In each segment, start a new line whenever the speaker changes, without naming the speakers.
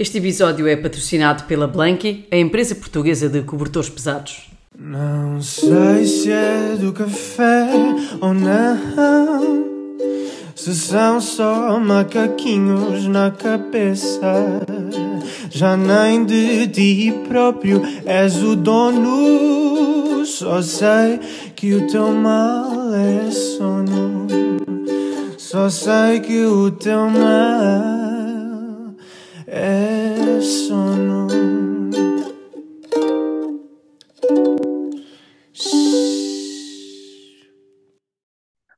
Este episódio é patrocinado pela Blanky, a empresa portuguesa de cobertores pesados.
Não sei se é do café ou não. Se são só macaquinhos na cabeça. Já nem de ti próprio és o dono. Só sei que o teu mal é sono. Só sei que o teu mal é sono.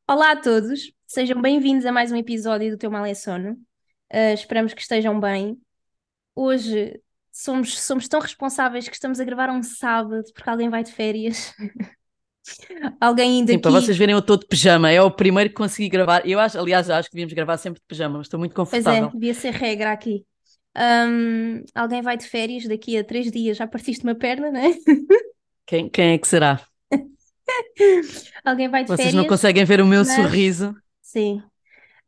Olá a todos, sejam bem-vindos a mais um episódio do Teu Mal é Sono. Uh, esperamos que estejam bem. Hoje somos, somos tão responsáveis que estamos a gravar um sábado porque alguém vai de férias. alguém ainda
Sim,
aqui.
para vocês verem, eu estou de pijama. É o primeiro que consegui gravar. Eu acho, aliás, acho que devíamos gravar sempre de pijama, mas estou muito
Pois é,
confortável.
devia ser regra aqui. Um, alguém vai de férias daqui a três dias, já partiste uma perna, não é?
Quem, quem é que será?
Alguém vai de
Vocês
férias.
não conseguem ver o meu
mas-
sorriso,
Sim.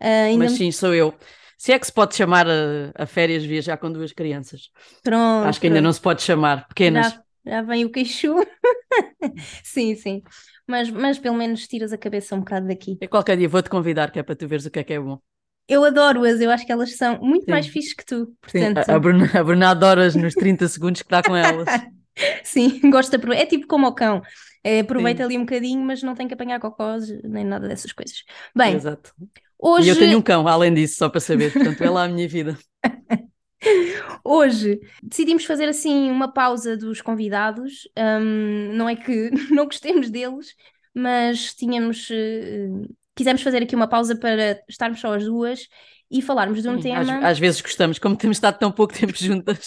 Ainda
mas
me-
sim, sou eu. Se é que se pode chamar a, a férias viajar com duas crianças.
Pronto,
Acho que ainda não se pode chamar. Pequenas.
Já, já vem o queixo. Sim, sim. Mas, mas pelo menos tiras a cabeça um bocado daqui.
Eu qualquer dia vou-te convidar, que é para tu veres o que é que é bom.
Eu adoro-as, eu acho que elas são muito
Sim.
mais fixes que tu.
Sim,
Portanto,
a, a Bruna, a Bruna adora nos 30 segundos que está com elas.
sim, gosto de aproveitar. É tipo como o cão. É, aproveita
Sim.
ali um bocadinho, mas não tem que apanhar cocós nem nada dessas coisas. Bem,
Exato.
hoje,
E eu tenho um cão, além disso, só para saber. Portanto, é lá a minha vida.
hoje decidimos fazer assim uma pausa dos convidados. Hum, não é que não gostemos deles, mas tínhamos, eh, quisemos fazer aqui uma pausa para estarmos só as duas e falarmos de um
Sim, às,
tema.
às vezes gostamos, como temos estado tão pouco tempo juntas,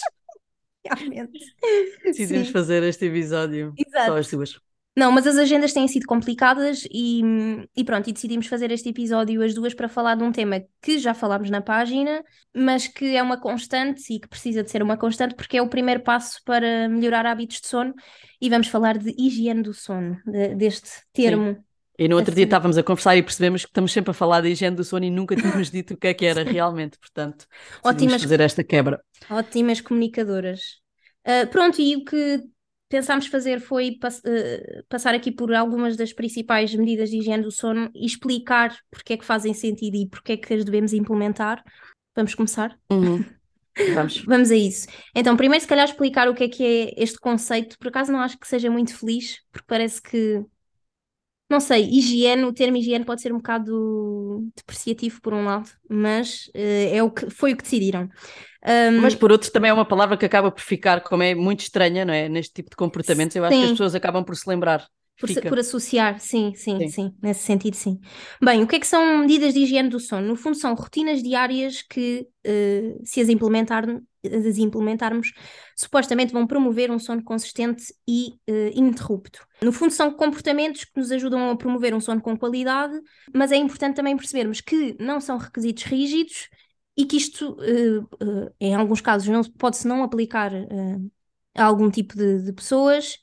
Realmente.
decidimos
Sim.
fazer este episódio
Exato.
só as duas.
Não, mas as agendas têm sido complicadas e, e pronto, e decidimos fazer este episódio as duas para falar de um tema que já falámos na página, mas que é uma constante e que precisa de ser uma constante porque é o primeiro passo para melhorar hábitos de sono e vamos falar de higiene do sono, de- deste termo.
E no outro dia
Assim.
estávamos a conversar e percebemos que estamos sempre a falar da higiene do sono e nunca tínhamos dito o que é que era realmente. Portanto,
Ótimas,
fazer esta quebra.
ótimas comunicadoras. Ah, pronto, e o que pensámos fazer foi pass- ah, passar aqui por algumas das principais medidas de higiene do sono e explicar porque é que fazem sentido e porque é que as devemos implementar. Vamos começar?
Uhum. Vamos.
Vamos a isso. Então, primeiro, se calhar, explicar o que é que é este conceito. Por acaso, não acho que seja muito feliz, porque parece que, não sei, higiene, o termo higiene pode ser um bocado depreciativo por um lado, mas eh, é o que, foi o que decidiram. Ahm,
Mas por outro, também é uma palavra que acaba por ficar, como é muito estranha, não é? Neste tipo de comportamentos, eu acho que as
Sim.
pessoas acabam por se lembrar.
Por, por associar, sim, sim,
Sim.
sim, nesse sentido, sim. Bem, o que é que são medidas de higiene do sono? No fundo, são rotinas diárias que, eh, se as, implementar, as implementarmos, supostamente vão promover um sono consistente e ininterrupto. No fundo, são comportamentos que nos ajudam a promover um sono com qualidade, mas é importante também percebermos que não são requisitos rígidos e que isto, eh, eh, em alguns casos, não, pode-se não aplicar a algum tipo de, de pessoas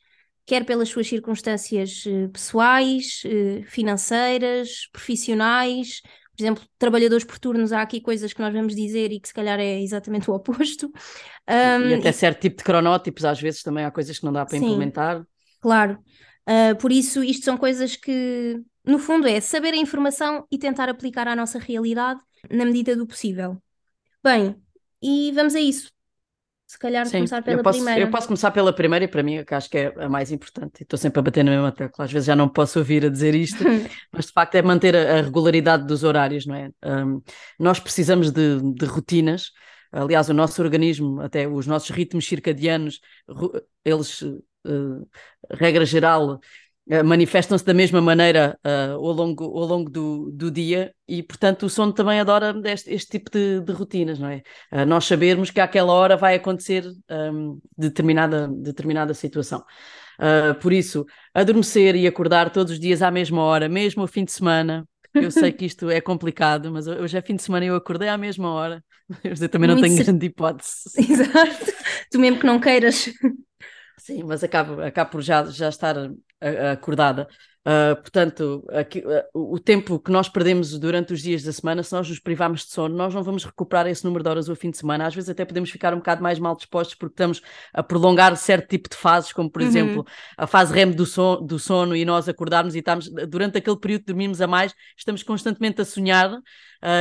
quer pelas suas circunstâncias pessoais, financeiras, profissionais. Por exemplo, trabalhadores por turnos, há aqui coisas que nós vamos dizer e que se calhar é exatamente o oposto.
E
Ahm,
até certo tipo de cronótipos, às vezes também há coisas que não dá para
Sim.
implementar.
Claro. Ah, por isso, isto são coisas que, no fundo, é saber a informação e tentar aplicar à nossa realidade na medida do possível. Bem, e vamos a isso. Se calhar
Sim,
começar pela
eu posso,
primeira.
eu posso começar pela primeira e para mim, que acho que é a mais importante. Estou sempre a bater na mesma tecla. Às vezes já não posso ouvir a dizer isto, mas de facto é manter a, regularidade dos horários, não é? Um, nós precisamos de, de rotinas. Aliás, o nosso organismo, até os nossos ritmos circadianos, eles, eh, regra geral, manifestam-se da mesma maneira eh, ao longo, ao longo do, do dia e, portanto, o sono também adora este, este tipo de, de rotinas, não é? Uh, nós sabermos que àquela hora vai acontecer um, determinada, determinada situação. Uh, por isso, adormecer e acordar todos os dias à mesma hora, mesmo ao fim de semana. Eu sei que isto é complicado, mas hoje é fim de semana e eu acordei à mesma hora. Eu também não
Muito
tenho
cer-
grande hipótese.
Exato. Tu mesmo que não queiras.
Sim, mas acabo, acabo por já, já estar acordada. Uh, portanto, aqui, uh, o tempo que nós perdemos durante os dias da semana, se nós nos privarmos de sono, nós não vamos recuperar esse número de horas ao fim de semana. Às vezes até podemos ficar um bocado mais mal dispostos porque estamos a prolongar certo tipo de fases, como por uhum. exemplo a fase REM do, so do sono e nós acordarmos e estamos, durante aquele período dormimos a mais, estamos constantemente a sonhar uh,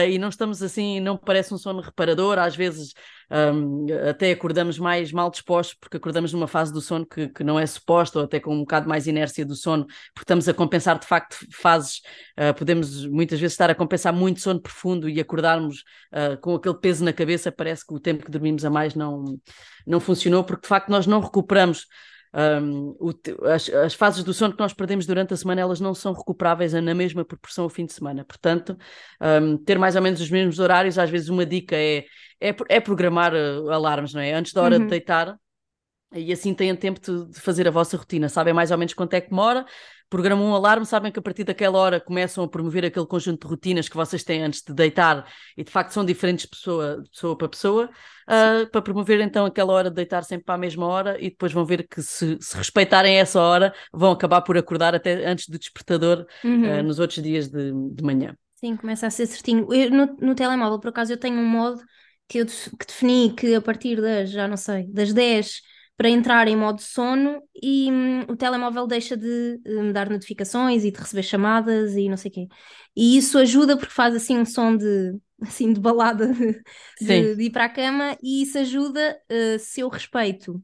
e não estamos assim, não parece um sono reparador, às vezes um, até acordamos mais mal dispostos, porque acordamos numa fase do sono que, que não é suposta, ou até com um bocado mais inércia do sono, porque estamos a compensar de facto fases, uh, podemos muitas vezes estar a compensar muito sono profundo e acordarmos uh, com aquele peso na cabeça, parece que o tempo que dormimos a mais não, não funcionou, porque de facto nós não recuperamos um, o, as, as, fases do sono que nós perdemos durante a semana elas não são recuperáveis na mesma proporção ao fim de semana. Portanto, um, ter mais ou menos os mesmos horários, às vezes uma dica é, é, é programar uh, alarmes, não é? Antes da hora uhum. de deitar, e assim têm tempo de, de, fazer a vossa rotina. Sabem mais ou menos quanto é que demora, programam um alarme, sabem que a partir daquela hora começam a promover aquele conjunto de rotinas que vocês têm antes de deitar e de facto são diferentes de pessoa, pessoa para pessoa, uh, para promover então aquela hora de deitar sempre para a mesma hora e depois vão ver que se, se respeitarem essa hora vão acabar por acordar até antes do despertador uhum. uh, nos outros dias de, de manhã.
Sim, começa a ser certinho. Eu, no, no telemóvel, por acaso, eu tenho um modo que eu que defini que a partir das, já não sei, das 10 para entrar em modo sono e hum, o telemóvel deixa de me hum, dar notificações e de receber chamadas e não sei o quê. E isso ajuda porque faz assim um som de assim de balada de, de, de ir para a cama e isso ajuda uh, se eu respeito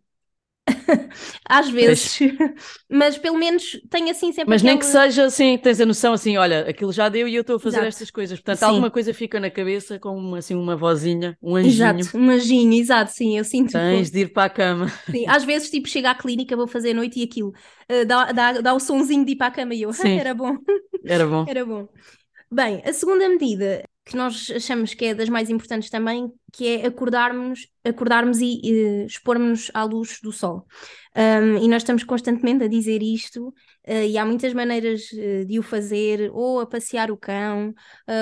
Às vezes, mas pelo menos tenho assim sempre.
Mas aquela... nem que seja assim, tens a noção assim, olha, aquilo já deu e eu estou a fazer exato. estas coisas. Portanto, sim. alguma coisa fica na cabeça com assim uma vozinha, um anjinho.
Exato, um anjinho, exato, sim, eu sinto.
Tens de ir para a cama.
Sim, às vezes, tipo, chego à clínica, vou fazer a noite e aquilo uh, dá, dá, dá o sonzinho de ir para a cama e eu, ah, era bom.
Era bom.
era bom. Bem, a segunda medida que nós achamos que é das mais importantes também, que é acordarmos, acordarmos e uh, expormos à luz do sol. Um, e nós estamos constantemente a dizer isto, uh, e há muitas maneiras uh, de o fazer, ou a passear o cão,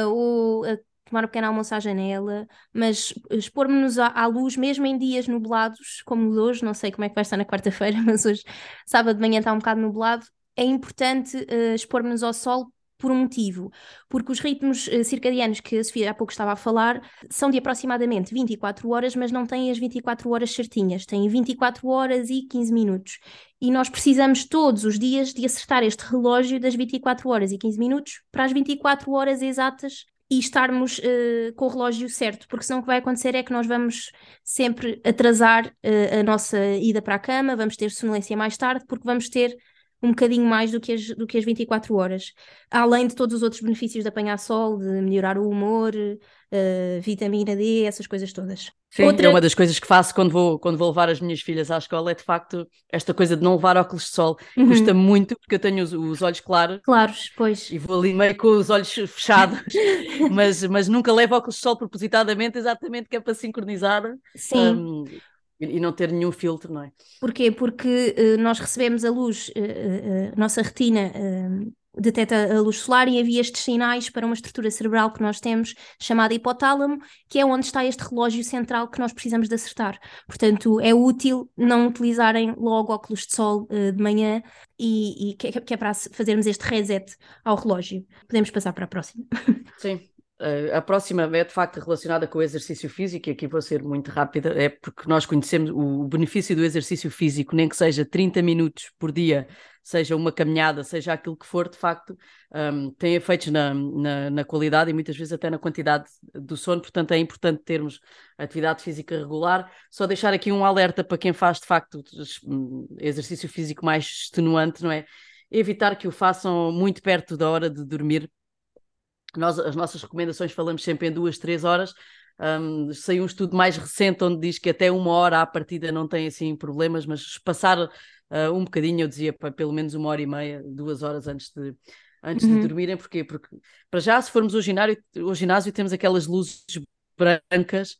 ou a tomar um pequeno almoço à janela, mas expormos-nos à, à, luz mesmo em dias nublados, como hoje, não sei como é que vai estar na quarta-feira, mas hoje, sábado de manhã está um bocado nublado, é importante uh, expormos-nos ao sol por um motivo, porque os ritmos uh, circadianos que a Sofia há pouco estava a falar são de aproximadamente 24 horas, mas não têm as 24 horas certinhas, têm 24 horas e 15 minutos. E nós precisamos todos os dias de acertar este relógio das 24 horas e 15 minutos para as 24 horas exatas e estarmos uh, com o relógio certo, porque senão o que vai acontecer é que nós vamos sempre atrasar uh, a nossa ida para a cama, vamos ter sonolência mais tarde, porque vamos ter um bocadinho mais do que, as, do que as 24 horas. Além de todos os outros benefícios de apanhar sol, de melhorar o humor, uh, vitamina D, essas coisas todas.
Sim, Outra... é uma das coisas que faço quando vou, quando vou levar as minhas filhas à escola, é de facto esta coisa de não levar óculos de sol. Uhum. Custa muito, porque eu tenho os, os, olhos claros.
Claros, pois.
E vou ali meio com os olhos fechados, mas, mas nunca levo óculos de sol propositadamente, exatamente que é para sincronizar.
Sim. Um,
e não ter nenhum filtro, não é?
Porquê? Porque uh, nós recebemos a luz, uh, uh, nossa retina detecta a luz solar e havia estes sinais para uma estrutura cerebral que nós temos chamada hipotálamo, que é onde está este relógio central que nós precisamos de acertar. Portanto, é útil não utilizarem logo óculos de sol de manhã e, e que, que é para fazermos este reset ao relógio. Podemos passar para a próxima.
Sim. Uh, a próxima é de facto relacionada com o exercício físico, e aqui vou ser muito rápida, é porque nós conhecemos o benefício do exercício físico, nem que seja 30 minutos por dia, seja uma caminhada, seja aquilo que for, de facto, um, tem efeitos na, na, na, qualidade e muitas vezes até na quantidade do sono, portanto é importante termos atividade física regular. Só deixar aqui um alerta para quem faz de facto hum, exercício físico mais extenuante, não é? Evitar que o façam muito perto da hora de dormir nós, as nossas recomendações falamos sempre em duas, três horas. Um, saiu um estudo mais recente onde diz que até uma hora à partida não tem assim problemas, mas passar uh, um bocadinho, eu dizia para pelo menos uma hora e meia, duas horas antes de, antes uhum. de dormirem, porquê? Porque para já, se formos ao ginásio, ao ginásio temos aquelas luzes brancas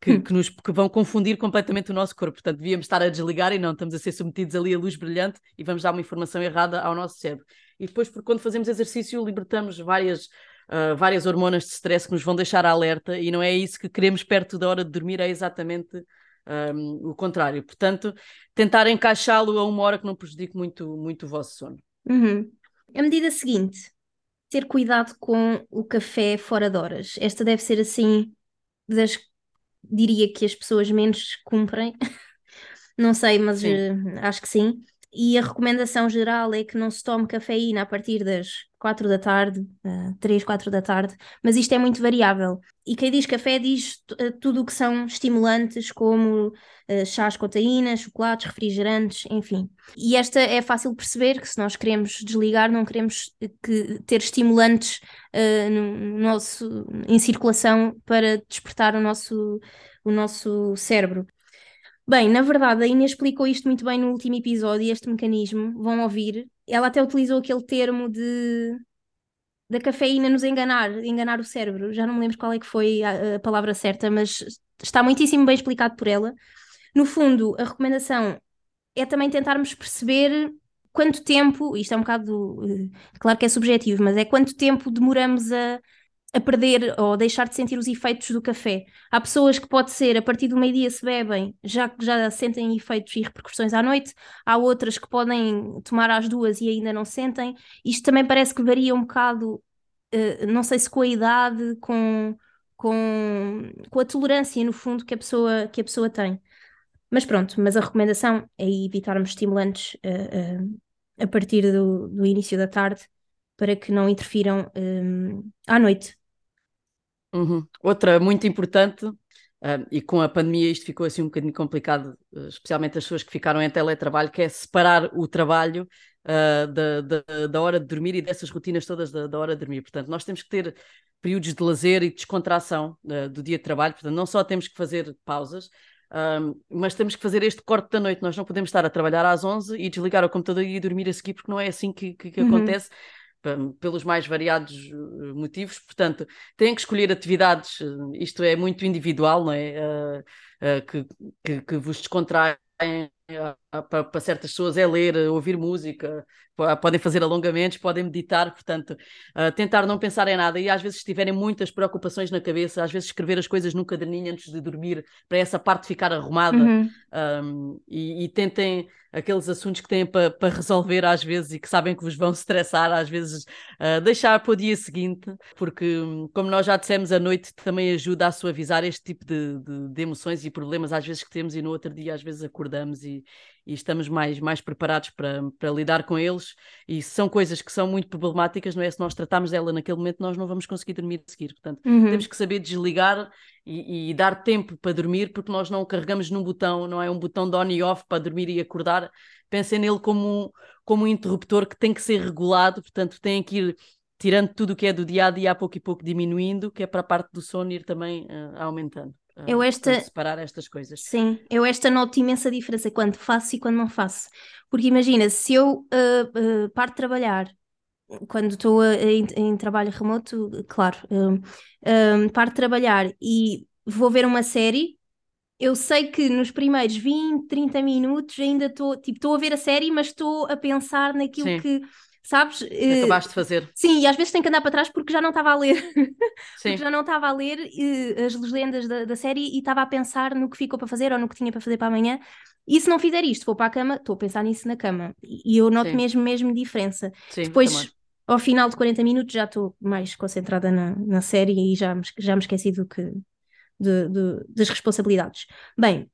que, hum. que, nos, que vão confundir completamente o nosso corpo. Portanto, devíamos estar a desligar e não, estamos a ser submetidos ali a luz brilhante e vamos dar uma informação errada ao nosso cérebro. E depois, porque quando fazemos exercício, libertamos várias uh, várias hormonas de stress que nos vão deixar alerta e não é isso que queremos perto da hora de dormir, é exatamente um, o contrário. Portanto, tentar encaixá-lo a uma hora que não prejudique muito, muito o vosso sono.
Uhum. A medida seguinte, ter cuidado com o café fora de horas. Esta deve ser assim das diria que as pessoas menos cumprem. Não sei, mas uh, acho que sim. E a recomendação geral é que não se tome cafeína a partir das 4 da tarde, uh, 3, 4 da tarde, mas isto é muito variável. E quem diz café diz uh, tudo o que são estimulantes, como uh, chás com taína, chocolates, refrigerantes, enfim. E esta é fácil perceber que se nós queremos desligar, não queremos que, ter estimulantes uh, no nosso, em circulação para despertar o nosso, o nosso cérebro. Bem, na verdade, a Inês explicou isto muito bem no último episódio, este mecanismo, vão ouvir. Ela até utilizou aquele termo de da cafeína nos enganar, enganar o cérebro. Já não me lembro qual é que foi a, a palavra certa, mas está muitíssimo bem explicado por ela. No fundo, a recomendação é também tentarmos perceber quanto tempo, isto é um bocado, eh, claro que é subjetivo, mas é quanto tempo demoramos a a perder ou deixar de sentir os efeitos do café. Há pessoas que pode ser a partir do meio-dia se bebem, já já sentem efeitos e repercussões à noite, há outras que podem tomar às duas e ainda não sentem. Isto também parece que varia um bocado, uh, não sei se com a idade, com, com, com a tolerância, no fundo, que a pessoa, que a pessoa tem. Mas pronto, mas a recomendação é evitarmos estimulantes uh, uh, a partir do, do início da tarde para que não interfiram um, à noite.
Uhum. Outra muito importante, uh, e com a pandemia isto ficou assim um bocadinho complicado, uh, especialmente as pessoas que ficaram em teletrabalho, que é separar o trabalho uh, da, da, da, hora de dormir e dessas rotinas todas da, da, hora de dormir. Portanto, nós temos que ter períodos de lazer e de descontração do dia de trabalho, portanto, não só temos que fazer pausas, mas temos que fazer este corte da noite. Nós não podemos estar a trabalhar às 11 e desligar o computador e dormir a seguir, porque não é assim que, que, que uhum. acontece pelos mais variados eh, motivos, portanto, têm que escolher atividades, eh, isto é muito individual, não é? Uh, uh, que, que, que, vos descontraem para, para certas pessoas é ler, ouvir música, podem fazer alongamentos, podem meditar, portanto, tentar não pensar em nada e às vezes se tiverem muitas preocupações na cabeça, às vezes escrever as coisas num caderninho antes de dormir, para essa parte ficar arrumada uhum. um, e, e, tentem aqueles assuntos que têm para pa resolver às vezes e que sabem que vos vão estressar, às vezes uh, deixar para o dia seguinte, porque como nós já dissemos, a noite também ajuda a suavizar este tipo de, de, de emoções e problemas às vezes que temos e no outro dia às vezes acordamos e, e estamos mais, mais preparados para, para lidar com eles. E são coisas que são muito problemáticas, não é? Se nós tratarmos dela naquele momento, nós não vamos conseguir dormir a seguir. Portanto, uhum. temos que saber desligar e, e, dar tempo para dormir, porque nós não carregamos num botão, não é um botão de on e off para dormir e acordar. Pensem nele como um, como um interruptor que tem que ser regulado, portanto, tem que ir tirando tudo o que é do dia a dia, a pouco e pouco diminuindo, que é para a parte do sono ir também uh, aumentando.
Eu esta...
separar estas coisas.
Sim, eu esta noto imensa diferença quando faço e quando não faço. Porque imagina, se eu uh, uh, paro de trabalhar, quando estou em, em, trabalho remoto, claro, uh, paro de trabalhar e vou ver uma série, eu sei que nos primeiros 20, 30 minutos ainda estou, tipo, estou a ver a série, mas estou a pensar naquilo Sim. que sabes?
Acabaste de fazer.
Sim, e às vezes tenho que andar para trás porque já não estava a ler. porque já não estava a ler uh, as legendas da, da série e estava a pensar no que ficou para fazer ou no que tinha para fazer para amanhã. E se não fizer isto, vou para a cama, estou a pensar nisso na cama. E eu noto Sim. mesmo, mesmo diferença. Sim, Depois, também. ao final de 40 minutos, já estou mais concentrada na, na série e já me, já me esqueci do que, de, de, das responsabilidades. Bem,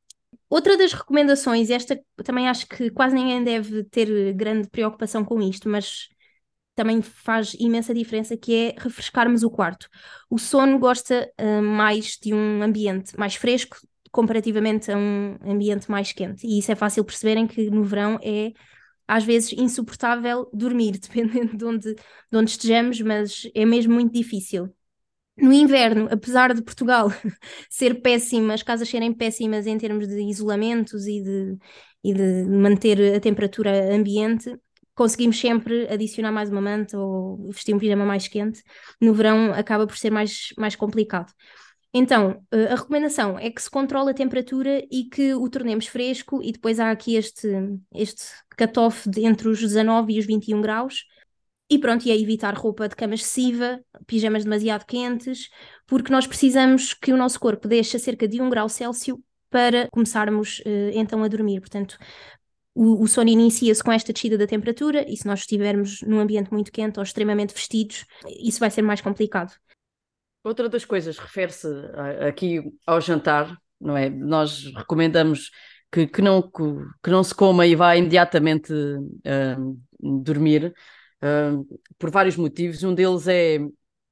Outra das recomendações, esta também acho que quase ninguém deve ter grande preocupação com isto, mas também faz imensa diferença, que é refrescarmos o quarto. O sono gosta uh, mais de um ambiente mais fresco comparativamente a um ambiente mais quente. E isso é fácil perceberem que no verão é às vezes insuportável dormir, dependendo de onde, de onde estejamos, mas é mesmo muito difícil. No inverno, apesar de Portugal ser péssima, as casas serem péssimas em termos de isolamentos e de, e de manter a temperatura ambiente, conseguimos sempre adicionar mais uma manta ou vestir um pijama mais quente. No verão acaba por ser mais, mais complicado. Então, eh, a recomendação é que se controle a temperatura e que o tornemos fresco, e depois há aqui este, este cut-off entre os 19 e os 21 graus, e pronto, e é evitar roupa de cama excessiva, pijamas demasiado quentes, porque nós precisamos que o nosso corpo deixe cerca de 1 grau Celsius para começarmos uh, então a dormir. Portanto, o, o sono inicia-se com esta descida da temperatura e se nós estivermos num ambiente muito quente ou extremamente vestidos, isso vai ser mais complicado.
Outra das coisas refere-se aqui ao jantar, não é? Nós recomendamos que, que, não, que, que não se coma e vá imediatamente uh, dormir, uh, por vários motivos. Um deles é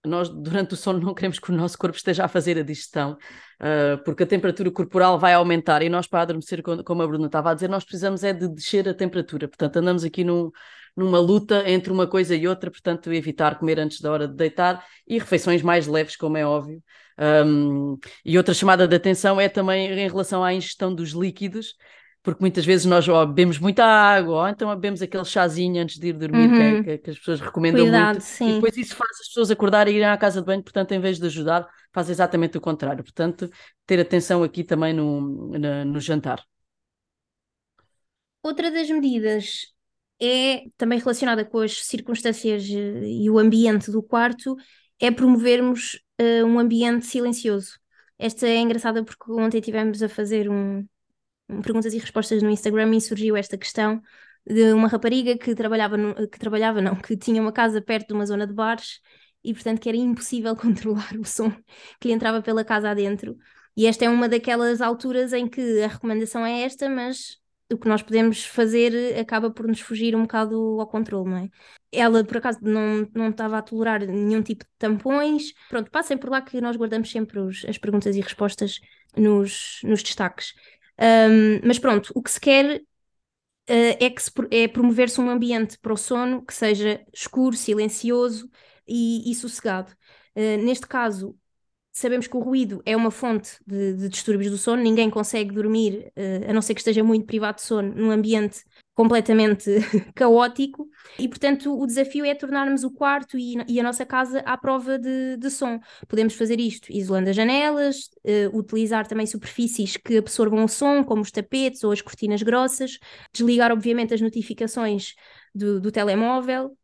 nós durante o sono não queremos que o nosso corpo esteja a fazer a digestão, uh, porque a temperatura corporal vai aumentar e nós para adormecer, como a Bruna estava a dizer, nós precisamos é de descer a temperatura, portanto andamos aqui num, numa luta entre uma coisa e outra, portanto evitar comer antes da hora de deitar e refeições mais leves, como é óbvio. Um, e outra chamada de atenção é também em relação à ingestão dos líquidos, porque muitas vezes nós bebemos muita água, ou então bebemos aquele chazinho antes de ir dormir, uhum. que, é, que, as pessoas recomendam
Cuidado,
muito,
sim.
e depois isso faz as pessoas acordarem e irem à casa de banho, portanto, em vez de ajudar, faz exatamente o contrário. Portanto, ter atenção aqui também no, no, no jantar.
Outra das medidas é também relacionada com as circunstâncias eh, e o ambiente do quarto, é promovermos uh, um ambiente silencioso. Esta é engraçada porque ontem tivemos a fazer um, perguntas e respostas no Instagram e surgiu esta questão de uma rapariga que trabalhava, no, que trabalhava não, que tinha uma casa perto de uma zona de bares e portanto que era impossível controlar o som que lhe entrava pela casa adentro. E esta é uma daquelas alturas em que a recomendação é esta, mas o que nós podemos fazer acaba por nos fugir um bocado ao controle, não é? Ela, por acaso, não, não estava a tolerar nenhum tipo de tampões. Pronto, passem por lá que nós guardamos sempre os, as perguntas e respostas nos, nos destaques. Um, mas pronto, o que se quer uh, é, que se, é promover-se um ambiente para o sono que seja escuro, silencioso e, e sossegado. Uh, neste caso, sabemos que o ruído é uma fonte de, de distúrbios do sono, ninguém consegue dormir, uh, a não ser que esteja muito privado de sono, num ambiente completamente caótico e, portanto, o desafio é tornarmos o quarto e, e a nossa casa à prova de, de, som. Podemos fazer isto isolando as janelas, uh, utilizar também superfícies que absorvam o som, como os tapetes ou as cortinas grossas, desligar, obviamente, as notificações do, do telemóvel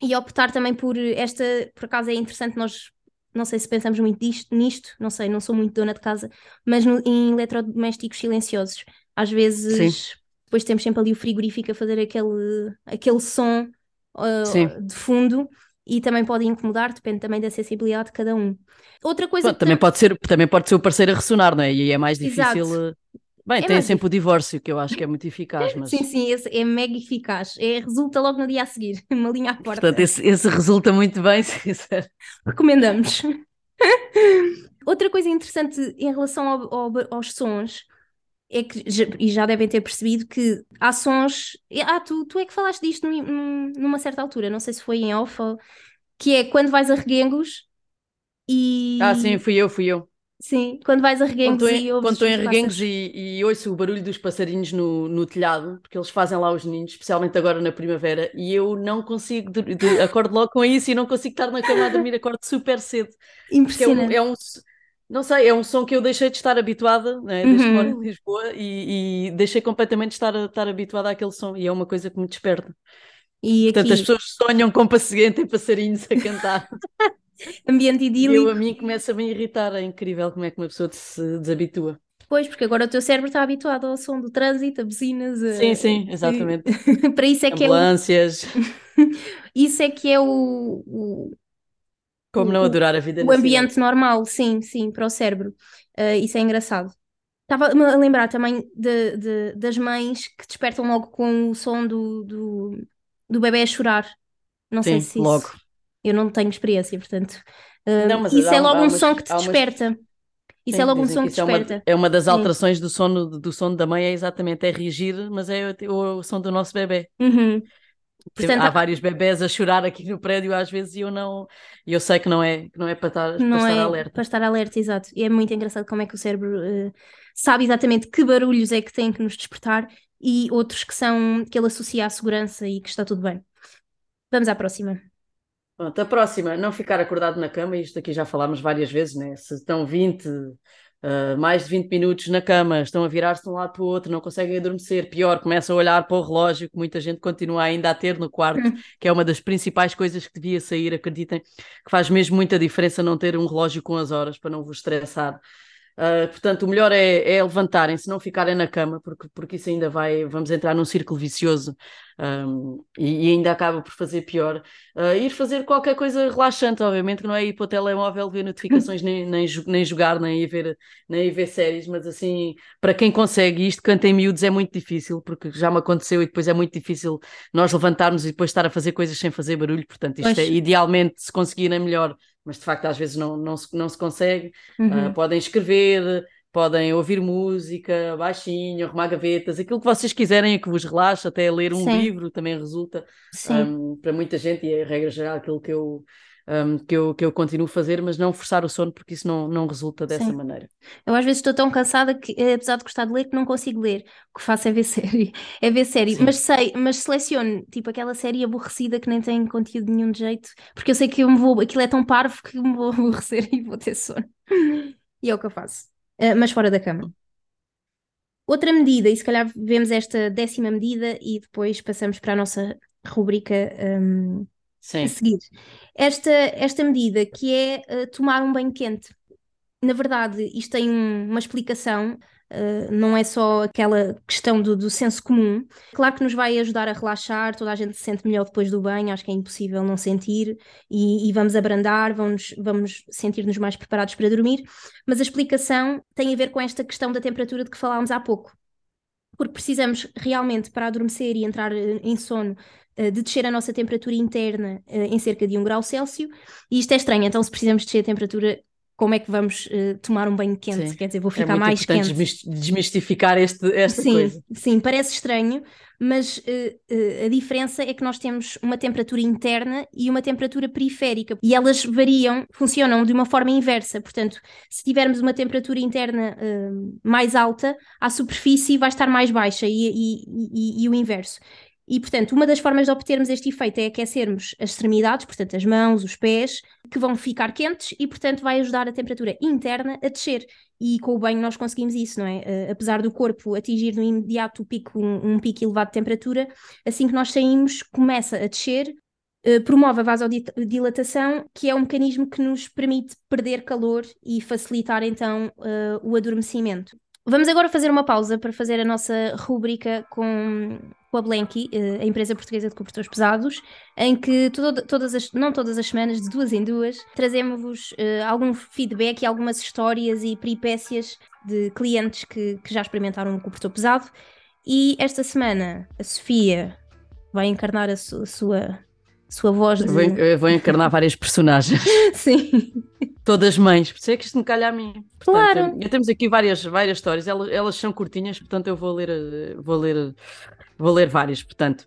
e optar também por esta, por acaso é interessante nós não sei se pensamos muito disto, nisto, não sei, não sou muito dona de casa, mas no, em eletrodomésticos silenciosos. Às vezes Sim depois temos sempre ali o frigorífico a fazer aquele, aquele som uh, de fundo e também pode incomodar, depende também da sensibilidade de cada um. Outra coisa
também, pode ser, também pode ser o parceiro a ressonar, não é? E aí é mais difícil. Exato. Bem, é tem sempre o divórcio, que eu acho que é muito eficaz. Mas...
Sim, sim, esse é mega eficaz. É, resulta logo no dia a seguir, uma linha à porta.
Portanto, esse, esse resulta muito bem, se
Recomendamos. Outra coisa interessante em relação ao, ao, aos sons é que, e já devem ter percebido que há sons. Ah, tu, tu é que falaste disto num, numa certa altura, não sei se foi em off, que é quando vais a reguengos e.
Ah, sim, fui eu, fui eu.
Sim, quando vais a reguengos quando
e ouves. Quando estou em reguengos e, e, ouço o barulho dos passarinhos no, no telhado, porque eles fazem lá os ninhos, especialmente agora na primavera, e eu não consigo, de, de, acordo logo com isso e não consigo estar na cama a dormir, acordo super cedo.
Impressionante.
É um, é um não sei, é um som que eu deixei de estar habituada, né? desde que moro em uhum. Lisboa, e, e, deixei completamente de estar, estar habituada àquele som, e é uma coisa que me desperta. E Portanto, aqui... as pessoas sonham com paciente e passarinhos a cantar.
Ambiente idílico.
Eu a mim começa a me irritar, é incrível como é que uma pessoa se deshabitua.
Pois, porque agora o teu cérebro está habituado ao som do trânsito, a buzinas. A...
Sim, sim, exatamente.
Para isso é que
Ambulâncias.
é. O... isso é que é o, o
como não adorar a vida
O ambiente cidade. normal, sim, sim, para o cérebro. Uh, isso é engraçado. Estava-me a lembrar também de, de, das mães que despertam logo com o som do, do, do bebê a chorar. Não sim, sei se
logo.
Eu não tenho experiência, portanto. Uh, não, isso é logo um som que te desperta. Isso sim, é logo um som que desperta.
É uma, é uma das alterações do sono, do sono da mãe, é exatamente é reagir, mas é o, o, o som do nosso bebê.
Uhum.
Portanto, há vários bebés a chorar aqui no prédio às vezes e eu não eu sei que não é que não é para estar,
não
para
estar
é alerta
para estar alerta exato e é muito engraçado como é que o cérebro uh, sabe exatamente que barulhos é que tem que nos despertar e outros que são que ele associa à segurança e que está tudo bem vamos à próxima
Pronto, a próxima, não ficar acordado na cama, isto aqui já falámos várias vezes, né? Se estão 20, uh, mais de 20 minutos na cama, estão a virar-se de um lado para o outro, não conseguem adormecer, pior, começam a olhar para o relógio que muita gente continua ainda a ter no quarto, hum. que é uma das principais coisas que devia sair, acreditem, que faz mesmo muita diferença não ter um relógio com as horas para não vos estressar. Uh, portanto, o melhor é, é levantarem-se, não ficarem na cama, porque, porque isso ainda vai, vamos entrar num círculo vicioso um, e, e, ainda acaba por fazer pior. Uh, ir fazer qualquer coisa relaxante, obviamente, que não é ir para o telemóvel ver notificações, nem, nem, nem jogar, nem ir, ver, nem ir ver séries, mas assim, para quem consegue isto, canta em miúdos é muito difícil, porque já me aconteceu e depois é muito difícil nós levantarmos e depois estar a fazer coisas sem fazer barulho, portanto, isto é idealmente, se conseguirem melhor mas de facto às vezes não, não, se, não se consegue. Uhum. Uh, podem escrever, podem ouvir música baixinho, arrumar gavetas, aquilo que vocês quiserem e que vos relaxa, até ler um Sim. livro também resulta um, para muita gente e é regra geral aquilo que eu um, que, eu, que eu continuo a fazer, mas não forçar o sono porque isso não, não resulta dessa Sim. maneira.
Eu às vezes estou tão cansada que, eh, apesar de gostar de ler, que não consigo ler. O que faço é ver série. É ver série. Sim. Mas sei, mas seleciono tipo aquela série aborrecida que nem tem conteúdo nenhum de jeito, porque eu sei que eu me vou, aquilo é tão parvo que me vou aborrecer e vou ter sono. E é o que eu faço. Uh, mas fora da cama. Outra medida, e se calhar vemos esta décima medida e depois passamos para a nossa rubrica um, Sim. a seguir. Esta, esta medida que é uh, tomar um banho quente. Na verdade, isto tem um, uma explicação, uh, não é só aquela questão do, do, senso comum. Claro que nos vai ajudar a relaxar, toda a gente se sente melhor depois do banho, acho que é impossível não sentir, e, e vamos abrandar, vamos, vamos sentir-nos mais preparados para dormir. Mas a explicação tem a ver com esta questão da temperatura de que falámos há pouco porque precisamos realmente para adormecer e entrar eh, em sono de descer a nossa temperatura interna eh, em cerca de 1 grau Celsius, e isto é estranho, então se precisamos descer a temperatura, como é que vamos uh, tomar um banho quente? Sim. Quer dizer, vou é ficar é mais quente.
desmistificar este, esta
sim,
coisa.
Sim, parece estranho, mas uh, uh, a diferença é que nós temos uma temperatura interna e uma temperatura periférica, e elas variam, funcionam de uma forma inversa. Portanto, se tivermos uma temperatura interna mais alta, a superfície vai estar mais baixa e, e, e, e o inverso. E, portanto, uma das formas de obtermos este efeito é aquecermos as extremidades, portanto, as mãos, os pés, que vão ficar quentes e, portanto, vai ajudar a temperatura interna a descer. E com o banho nós conseguimos isso, não é? Uh, apesar do corpo atingir no imediato pico, um, um, pico elevado de temperatura, assim que nós saímos, começa a descer, uh, promove a vasodilatação, que é um mecanismo que nos permite perder calor e facilitar então uh, o adormecimento. Vamos agora fazer uma pausa para fazer a nossa rúbrica com, com a Blanky, eh, a empresa portuguesa de cobertores pesados, em que todo, todas as, não todas as semanas, de duas em duas, trazemos-vos uh, algum feedback e algumas histórias e peripécias de clientes que, que já experimentaram um cobertor pesado. E esta semana a Sofia vai encarnar a, su, a sua sua voz de...
vou, eu vou encarnar várias personagens.
Sim.
Todas mães, por isso é que isto me calha a mim.
Portanto, claro.
Eu, temos aqui várias, várias histórias, elas, elas são curtinhas, portanto eu vou ler, vou ler, vou ler várias, portanto.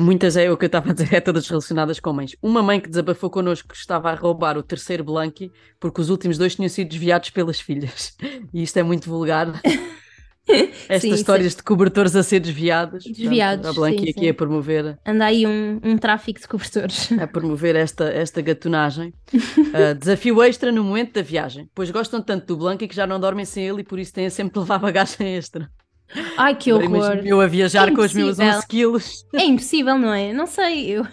Muitas é o que eu estava a dizer, é todas relacionadas com mães. Uma mãe que desabafou connosco que estava a roubar o terceiro Blanqui porque os últimos dois tinham sido desviados pelas filhas. E isto é muito vulgar. Estas sim, histórias sim. de cobertores a ser desviados.
Desviados.
Portanto, a Blanqui aqui a promover.
Anda aí um, um tráfico de cobertores.
A promover esta, esta gatunagem. uh, desafio extra no momento da viagem, pois gostam tanto do Blanqui que já não dormem sem ele e por isso têm sempre de levar bagagem extra.
Ai que horror!
Eu a viajar é com os meus 11 quilos.
É impossível, não é? Não sei, eu.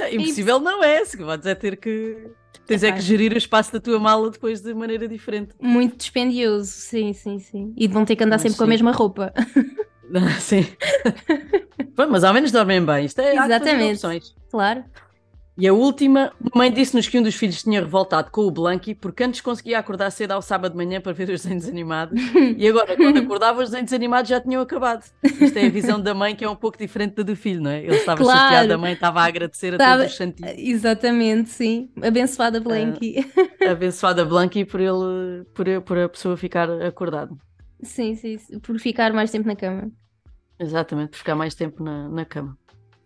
É impossível, é não é. Se podes é ter que Tens é, que gerir o espaço da tua mala depois de maneira diferente.
Muito dispendioso, sim, sim, sim. E vão ter que andar Mas sempre sim. com a mesma roupa.
sim. Mas ao menos dormem bem. Isto é
Exatamente. Claro.
E a última, a mãe disse-nos que um dos filhos tinha revoltado com o Blanqui porque antes conseguia acordar cedo ao sábado de manhã para ver os desenhos animados e agora, quando acordava, os desenhos animados já tinham acabado. Isto é a visão da mãe que é um pouco diferente da do filho, não é? Ele estava claro. chateado, a mãe estava a agradecer a todos os santinhos.
Exatamente, sim. Abençoada Blanqui.
Uh, abençoada Blanqui por, ele, por, por a pessoa ficar acordada.
Sim, sim, por ficar mais tempo na cama.
Exatamente, por ficar mais tempo na, na cama.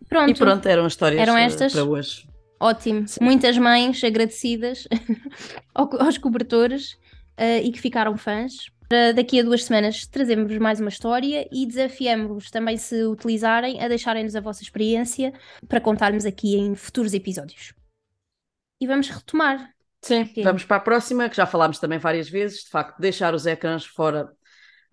Pronto.
E pronto, eram histórias
eram estas?
para hoje.
Ótimo. Sim. Muitas mães agradecidas aos cobertores uh, e que ficaram fãs. Para daqui a duas semanas trazemos mais uma história e desafiamos-vos também, se utilizarem, a deixarem-nos a vossa experiência para contarmos aqui em futuros episódios. E vamos retomar.
Sim, vamos para a próxima, que já falámos também várias vezes, de facto, deixar os ecrãs fora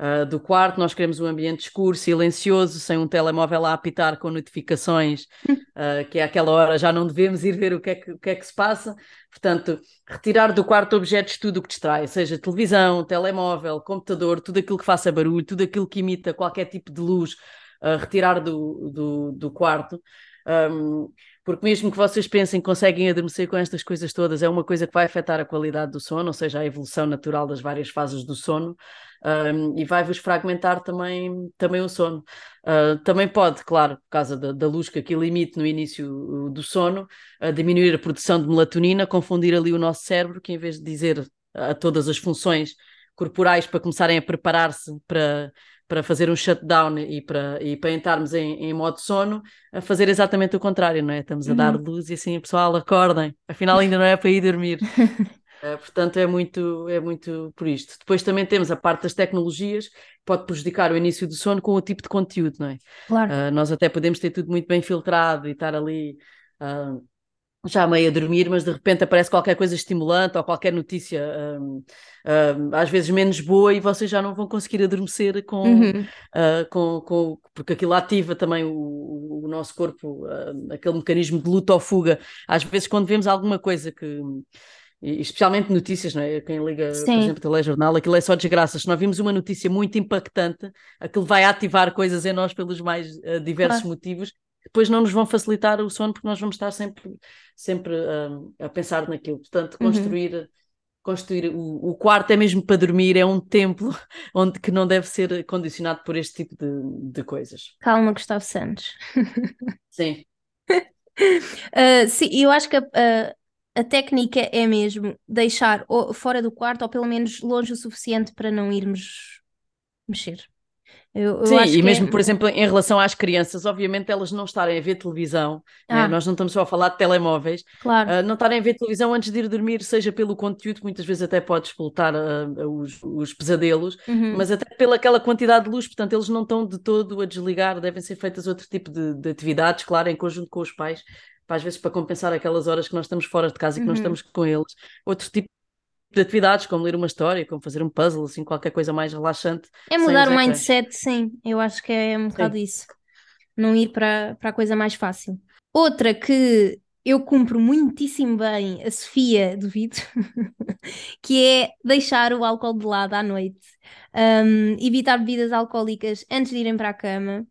uh, do quarto, nós queremos um ambiente escuro, silencioso, sem um telemóvel a apitar com notificações, uh, que é aquela hora já não devemos ir ver o que, é que, o que é que se passa. Portanto, retirar do quarto objetos tudo o que distrai, seja televisão, telemóvel, computador, tudo aquilo que faça barulho, tudo aquilo que imita qualquer tipo de luz, uh, retirar do, do, do quarto. Um, porque mesmo que vocês pensem que conseguem adormecer com estas coisas todas, é uma coisa que vai afetar a qualidade do sono, ou seja, a evolução natural das várias fases do sono, um, e vai-vos fragmentar também, também o sono. Uh, também pode, claro, por causa da, da, luz que aquilo emite no início do sono, uh, diminuir a produção de melatonina, confundir ali o nosso cérebro, que em vez de dizer a todas as funções corporais para começarem a preparar-se para para fazer um shutdown e para, e para entrarmos em, em modo sono, a fazer exatamente o contrário, não é? Estamos a uhum. dar luz e assim, pessoal, acordem, afinal ainda não é para ir dormir. uh, portanto, é muito, é muito por isto. Depois também temos a parte das tecnologias, que pode prejudicar o início do sono com o tipo de conteúdo, não é?
Claro.
Uh, nós até podemos ter tudo muito bem filtrado e estar ali. Uh, já meio a dormir, mas de repente aparece qualquer coisa estimulante ou qualquer notícia um, um, às vezes menos boa e vocês já não vão conseguir adormecer com, uhum. uh, com, com, porque aquilo ativa também o, o nosso corpo, uh, aquele mecanismo de luta ou fuga. Às vezes quando vemos alguma coisa que especialmente notícias, não é? Quem liga, Sim. por exemplo, o telejornal, aquilo é só desgraças. Se nós vimos uma notícia muito impactante, aquilo vai ativar coisas em nós pelos mais uh, diversos claro. motivos depois não nos vão facilitar o sono porque nós vamos estar sempre, sempre um, a pensar naquilo. Portanto, uhum. construir, uhum. construir o, o, quarto é mesmo para dormir, é um templo onde que não deve ser condicionado por este tipo de, de coisas.
Calma, Gustavo Santos.
Sim.
uh, sim, eu acho que a, a, a, técnica é mesmo deixar fora do quarto ou pelo menos longe o suficiente para não irmos mexer.
Eu, eu Sim, e mesmo, é... por exemplo, em relação às crianças, obviamente elas não estarem a ver televisão, né? ah. né? nós não estamos só a falar de telemóveis,
claro.
uh, não estarem a ver televisão antes de ir dormir, seja pelo conteúdo, muitas vezes até pode explotar uh, os, os, pesadelos, uhum. mas até pela aquela quantidade de luz, portanto, eles não estão de todo a desligar, devem ser feitas outro tipo de, de atividades, claro, em conjunto com os pais, às vezes para compensar aquelas horas que nós estamos fora de casa e que uhum. nós estamos com eles, outro tipo de atividades, como ler uma história, como fazer um puzzle, assim, qualquer coisa mais relaxante.
É mudar o mindset, sim. Eu acho que é um bocado sim. isso. Não ir para, para a coisa mais fácil. Outra que eu cumpro muitíssimo bem, a Sofia do vidro, que é deixar o álcool de lado à noite, um, evitar bebidas alcoólicas antes de irem para a cama.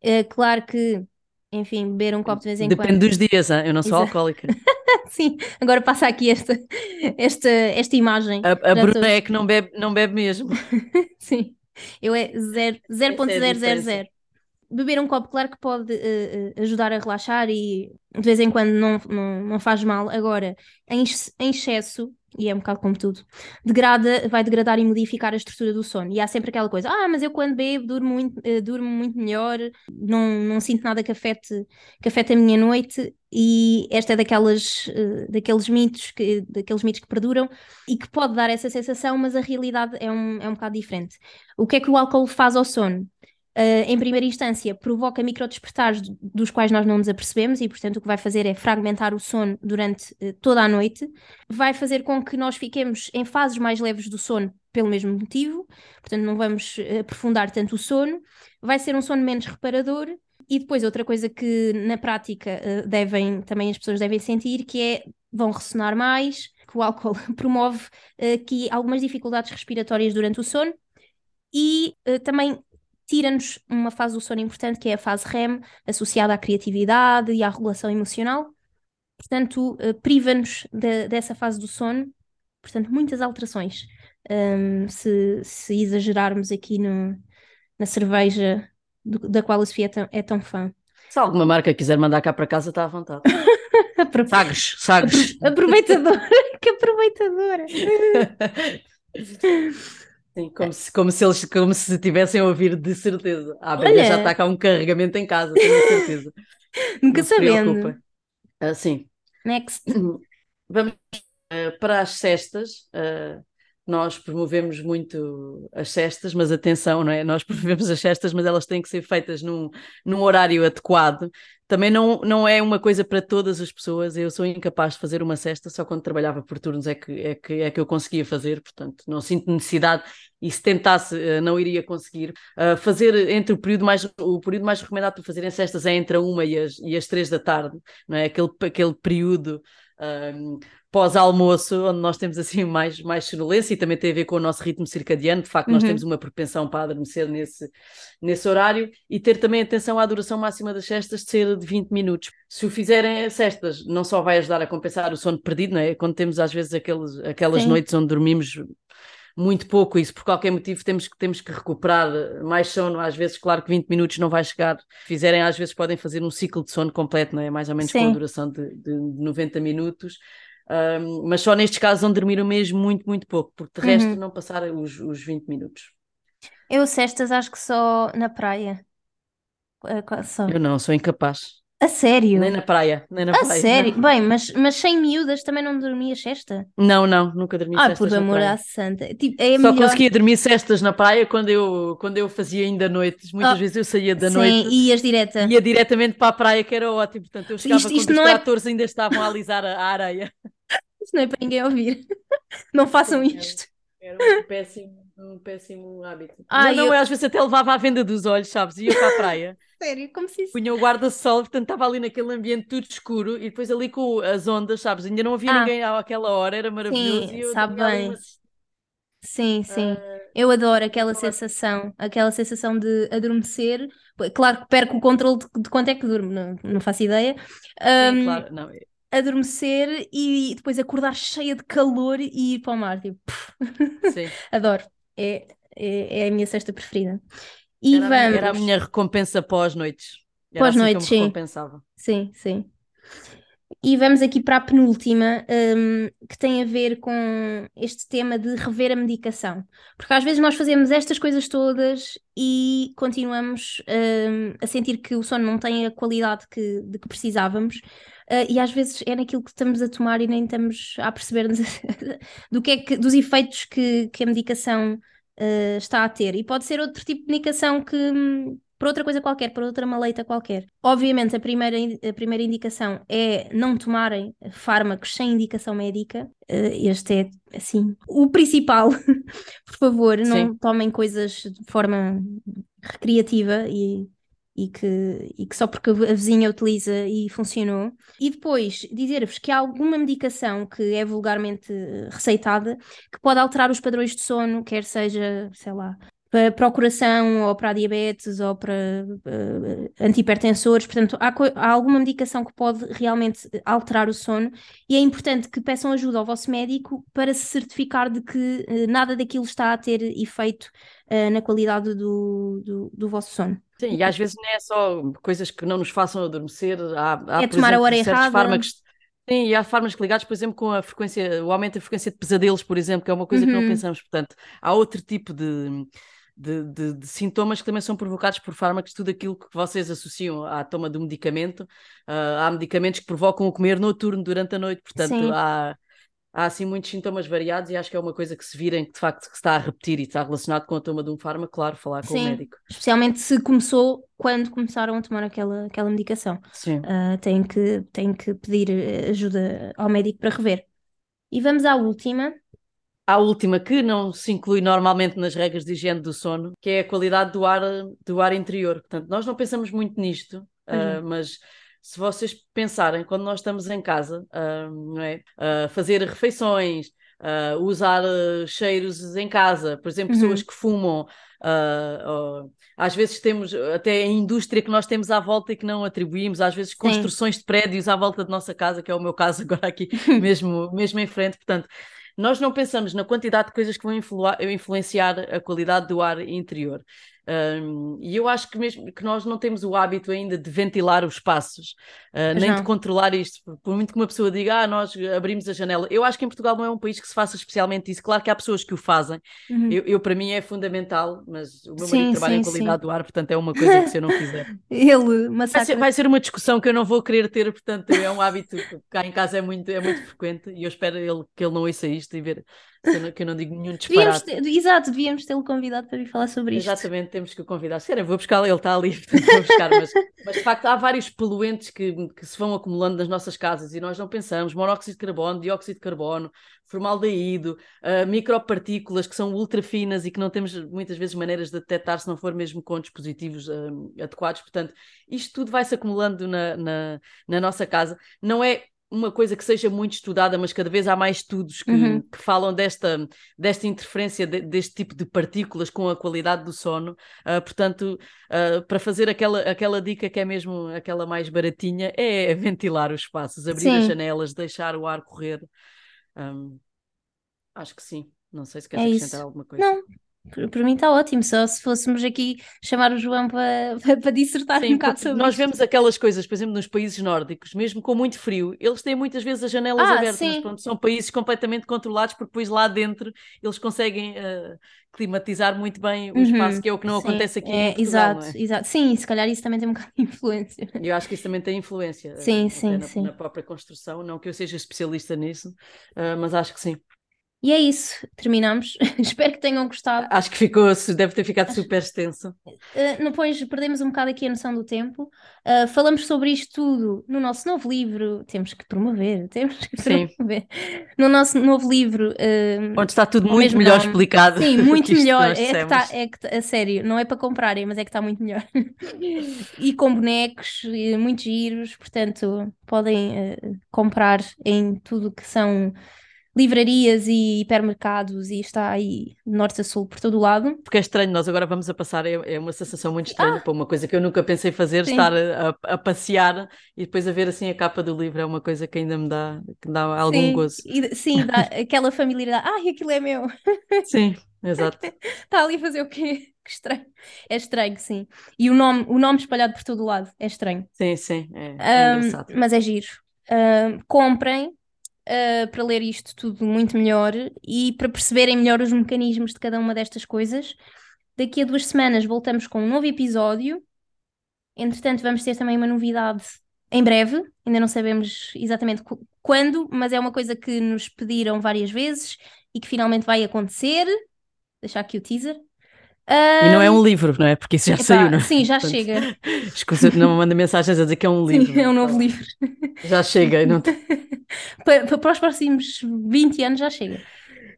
É claro que, enfim, beber um copo de vez em
Depende
quando.
Depende dos dias, hein? eu não sou Exato. alcoólica.
Sim, agora passa aqui esta, esta, esta imagem.
A, a Bruna é que não bebe, não bebe mesmo.
Sim, eu é 0.000. É Beber um copo, claro que pode uh, ajudar a relaxar e de vez em quando não, não, não faz mal. Agora, em, em excesso, e é um bocado como tudo, degrada, vai degradar e modificar a estrutura do sono. E há sempre aquela coisa, ah, mas eu quando bebo durmo muito, uh, durmo muito melhor, não, não sinto nada que afete, que afete a minha noite, e esta é daquelas, uh, daqueles mitos que, daqueles mitos que perduram e que pode dar essa sensação, mas a realidade é um, é um bocado diferente. O que é que o álcool faz ao sono? Uh, em primeira instância, provoca microdespertares dos quais nós não nos apercebemos e, portanto, o que vai fazer é fragmentar o sono durante uh, toda a noite. Vai fazer com que nós fiquemos em fases mais leves do sono pelo mesmo motivo, portanto, não vamos uh, aprofundar tanto o sono. Vai ser um sono menos reparador. E depois, outra coisa que na prática devem, também as pessoas devem sentir, que é vão ressonar mais, que o álcool promove aqui algumas dificuldades respiratórias durante o sono e também tira-nos uma fase do sono importante, que é a fase REM, associada à criatividade e à regulação emocional. Portanto, uh, priva-nos de, dessa fase do sono. Portanto, muitas alterações. Um, se, se, exagerarmos aqui no, na cerveja do, da qual a Sofia é tão, é tão fã.
Se alguma marca quiser mandar cá para casa, está à vontade. sagres, sagres.
Aproveitadora, que aproveitadora.
Sim, como se, como se eles como se tivessem a ouvir de certeza. Ah, bem, já está cá um carregamento em casa, tenho certeza.
Nunca sabendo.
Uh, sim.
Next.
Vamos uh, para as cestas. Uh, nós promovemos muito as cestas, mas atenção, não é? Nós promovemos as cestas, mas elas têm que ser feitas num, num horário adequado, também não, não é uma coisa para todas as pessoas. Eu sou incapaz de fazer uma cesta, só quando trabalhava por turnos é que, é que, é que eu conseguia fazer, portanto, não sinto necessidade e se tentasse eh, não iria conseguir. Uh, fazer entre o período mais o período mais recomendado para fazerem cestas é entre a uma e as, e as três da tarde, não é? Aquele, aquele período um, pós-almoço, onde nós temos assim mais, mais sonolência e também tem a ver com o nosso ritmo circadiano. De facto, nós uhum. temos uma propensão para adormecer nesse, nesse horário e ter também atenção à duração máxima das cestas de ser de 20 minutos. Se o fizerem cestas, não só vai ajudar a compensar o sono perdido, não é? Quando temos às vezes aqueles, aquelas Sim. noites onde dormimos muito pouco, isso por qualquer motivo temos que, temos que recuperar mais sono, às vezes claro que 20 minutos não vai chegar, fizerem às vezes podem fazer um ciclo de sono completo, não é? mais ou menos Sim. com a duração de, de 90 minutos, um, mas só nestes casos onde dormiram mesmo muito, muito pouco, porque de resto uhum. não passar os, os 20 minutos.
Eu cestas acho que só na praia. É, só.
Eu não, sou incapaz.
A sério?
Nem na praia, nem na
a
praia.
sério? Não. Bem, mas, mas sem miúdas também não dormias cesta?
Não, não, nunca dormi ah,
cestas
por
amor à santa. Tipo, é
Só melhor... conseguia dormir cestas na praia quando eu, quando eu fazia ainda noites. Muitas oh, vezes eu saía da
sim,
noite.
e ias direta.
Ia diretamente para a praia, que era ótimo. Portanto, eu chegava isto, isto quando os é... tratores ainda estavam a alisar a, a areia.
Isto não é para ninguém ouvir. Não façam isto.
Era, um péssimo um péssimo hábito. Ah, não, eu... às vezes até levava à venda dos olhos, sabes? Ia para a praia.
Sério, como se isso...
Punha o guarda-sol, portanto estava ali naquele ambiente tudo escuro e depois ali com as ondas, sabes? Ainda não havia ah. ninguém àquela hora, era maravilhoso.
Sim, sabe bem. Uma... Sim, sim. Uh... Eu adoro aquela sensação, aquela sensação de adormecer. Claro que perco o controle de, de quanto é que durmo, não, não faço ideia.
Um, sim, claro, não.
Adormecer e depois acordar cheia de calor e ir para o mar. Tipo, adoro é, é, é a minha cesta preferida. E
era,
vamos...
era a minha recompensa pós-noites.
Pós-noites,
assim
sim. Sim, sim. E vamos aqui para a penúltima, um, que tem a ver com este tema de rever a medicação. Porque às vezes nós fazemos estas coisas todas e continuamos um, a sentir que o sono não tem a qualidade que, de que precisávamos. Uh, e às vezes é naquilo que estamos a tomar e nem estamos a perceber-nos do que é que, dos efeitos que, que a medicação uh, está a ter. E pode ser outro tipo de medicação que, para outra coisa qualquer, para outra maleita qualquer. Obviamente, a primeira, a primeira indicação é não tomarem fármacos sem indicação médica. Uh, este é, assim, o principal. por favor, não Sim. tomem coisas de forma recreativa e e que, e que só porque a vizinha utiliza e funcionou. E depois dizer-vos que há alguma medicação que é vulgarmente receitada que pode alterar os padrões de sono, quer seja, sei lá, para o coração, ou para diabetes, ou para uh. Portanto, há, há, alguma medicação que pode realmente alterar o sono e é importante que peçam ajuda ao vosso médico para se certificar de que uh, nada daquilo está a ter efeito uh, na qualidade do, do, do, vosso sono.
Sim, e às vezes não é só coisas que não nos façam adormecer. Há, há
é tomar exemplo, a hora errada.
Fármacos Sim, e há fármacos ligados, por exemplo, com a frequência, o aumento da frequência de pesadelos, por exemplo, que é uma coisa uhum. que não uhum. pensamos. Portanto, há outro tipo de, de, de, de, sintomas que também são provocados por fármacos, tudo aquilo que vocês associam à toma do medicamento. Uh, há medicamentos que provocam o comer noturno durante a noite, portanto, há, há assim muitos sintomas variados e acho que é uma coisa que se virem que de facto que está a repetir e está relacionado com a toma de um fármaco, claro, falar com
Sim,
o médico.
Especialmente se começou quando começaram a tomar aquela, aquela medicação.
Sim.
Uh, tem, que, tem que pedir ajuda ao médico para rever. E vamos à última,
a última, que não se inclui normalmente nas regras de higiene do sono, que é a qualidade do ar, do ar interior. Portanto, nós não pensamos muito nisto, uhum. uh, mas se vocês pensarem, quando nós estamos em casa, uh, não é? Uh, fazer refeições, usar cheiros em casa, por exemplo, uhum. pessoas que fumam, às vezes temos até a indústria que nós temos à volta e que não atribuímos, às vezes construções Sim. de prédios à volta de nossa casa, que é o meu caso agora aqui, mesmo, mesmo em frente, portanto nós não pensamos na quantidade de coisas que vão influ influenciar a qualidade do ar interior. Um, e eu acho que mesmo que nós não temos o hábito ainda de ventilar os espaços, uh, nem não. de controlar isto. Por muito que uma pessoa diga, ah, nós abrimos a janela. Eu acho que em Portugal não é um país que se faça especialmente isso. Claro que há pessoas que o fazem. Uhum. Eu, eu, para mim, é fundamental, mas o meu sim, marido trabalha sim, em qualidade sim. do ar, portanto é uma coisa que se eu não fizer.
Ele
vai ser, vai ser, uma discussão que eu não vou querer ter, portanto é um hábito que cá em casa é muito, é muito frequente e eu espero ele, que ele não ouça isto e ver que eu não digo nenhum disparate.
Devíamos ter, exato, devíamos tê-lo convidado para vir falar sobre
isto. Exatamente, temos que o convidar. Sério, vou buscar, ele está ali, portanto vou buscar, mas, mas de facto há vários poluentes que, que se vão acumulando nas nossas casas e nós não pensamos, monóxido de carbono, dióxido de carbono, formaldeído, uh, micropartículas que são ultra finas e que não temos muitas vezes maneiras de detectar se não for mesmo com dispositivos uh, adequados. Portanto, isto tudo vai se acumulando na, na, na nossa casa. Não é uma coisa que seja muito estudada, mas cada vez há mais estudos que, uhum. que falam desta, desta interferência de, deste tipo de partículas com a qualidade do sono. Uh, portanto, uh, para fazer aquela, aquela dica que é mesmo aquela mais baratinha, é ventilar os espaços, abrir sim. as janelas, deixar o ar correr. Um, acho que sim. Não sei se queres é acrescentar isso. alguma coisa.
Não, para mim está ótimo, só se fôssemos aqui chamar o João para, para, para dissertar Sim, um bocado sobre
Nós isto. vemos aquelas coisas, por exemplo, nos países nórdicos, mesmo com muito frio, eles têm muitas vezes as janelas ah, abertas, mas pronto, são países completamente controlados, porque depois lá dentro eles conseguem uh, climatizar muito bem o uhum, espaço, que é o que não sim, acontece aqui é, em Portugal,
exato,
é?
exato. Sim, se calhar isso também tem um bocado de influência.
Eu acho que isso também tem influência.
Sim, sim,
na,
sim.
Na própria construção, não que eu seja especialista nisso, uh, mas acho que sim.
E é isso, terminamos. Espero que tenham gostado.
Acho que ficou, deve ter ficado super extenso.
Uh, depois perdemos um bocado aqui a noção do tempo. Uh, falamos sobre isto tudo no nosso novo livro. Temos que promover, temos que Sim. promover. No nosso novo livro. Uh,
Onde está tudo muito melhor nome. explicado.
Sim, muito melhor. É que está, é que, a sério, não é para comprarem, mas é que está muito melhor. e com bonecos, e muitos giros, portanto, podem comprar em tudo que são livrarias e hipermercados e está aí norte a sul por todo o lado.
Porque é estranho, nós agora vamos a passar, é, é uma sensação muito estranha ah, para uma coisa que eu nunca pensei fazer, sim. estar a, a, passear e depois a ver assim a capa do livro, é uma coisa que ainda me dá, que dá algum
sim,
gozo.
E, sim, dá aquela familiaridade, ai, aquilo é meu.
Sim, exato.
está ali a fazer o quê? Que estranho. É estranho, sim. E o nome, o nome espalhado por todo o lado, é estranho.
Sim, sim, é, é um, engraçado.
Mas é giro. Um, comprem, uh, para ler isto tudo muito melhor e para perceberem melhor os mecanismos de cada uma destas coisas. Daqui a duas semanas voltamos com um novo episódio. Entretanto, vamos ter também uma novidade em breve, ainda não sabemos exatamente quando, mas é uma coisa que nos pediram várias vezes e que finalmente vai acontecer. Deixar aqui o teaser.
Uh... E não é um livro, não é? Porque isso já Epá, saiu, não é?
Sim, já Portanto, chega.
Escusa, não me manda mensagens a dizer que é um livro.
Sim, é um novo livro.
Já chega. Não...
para, para os próximos 20 anos já chega.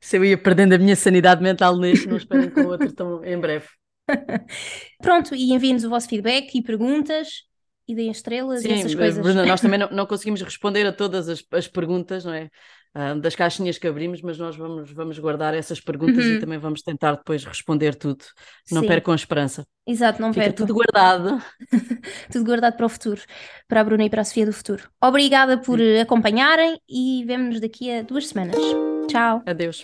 Se eu ia perdendo a minha sanidade mental neste, não esperem com outro tão em breve.
Pronto, e enviem-nos o vosso feedback e perguntas e deem estrelas Sim, e essas coisas.
Bruna, nós também não, não conseguimos responder a todas as, as perguntas, não é? Uh, das caixinhas que abrimos, mas nós vamos, vamos guardar essas perguntas uhum. e também vamos tentar depois responder tudo. Não Sim. percam a esperança.
Exato, não
Fica tudo guardado.
tudo guardado para o futuro, para a Bruna e para a Sofia do futuro. Obrigada por Sim. acompanharem e vemo-nos daqui a duas semanas. Tchau.
Adeus.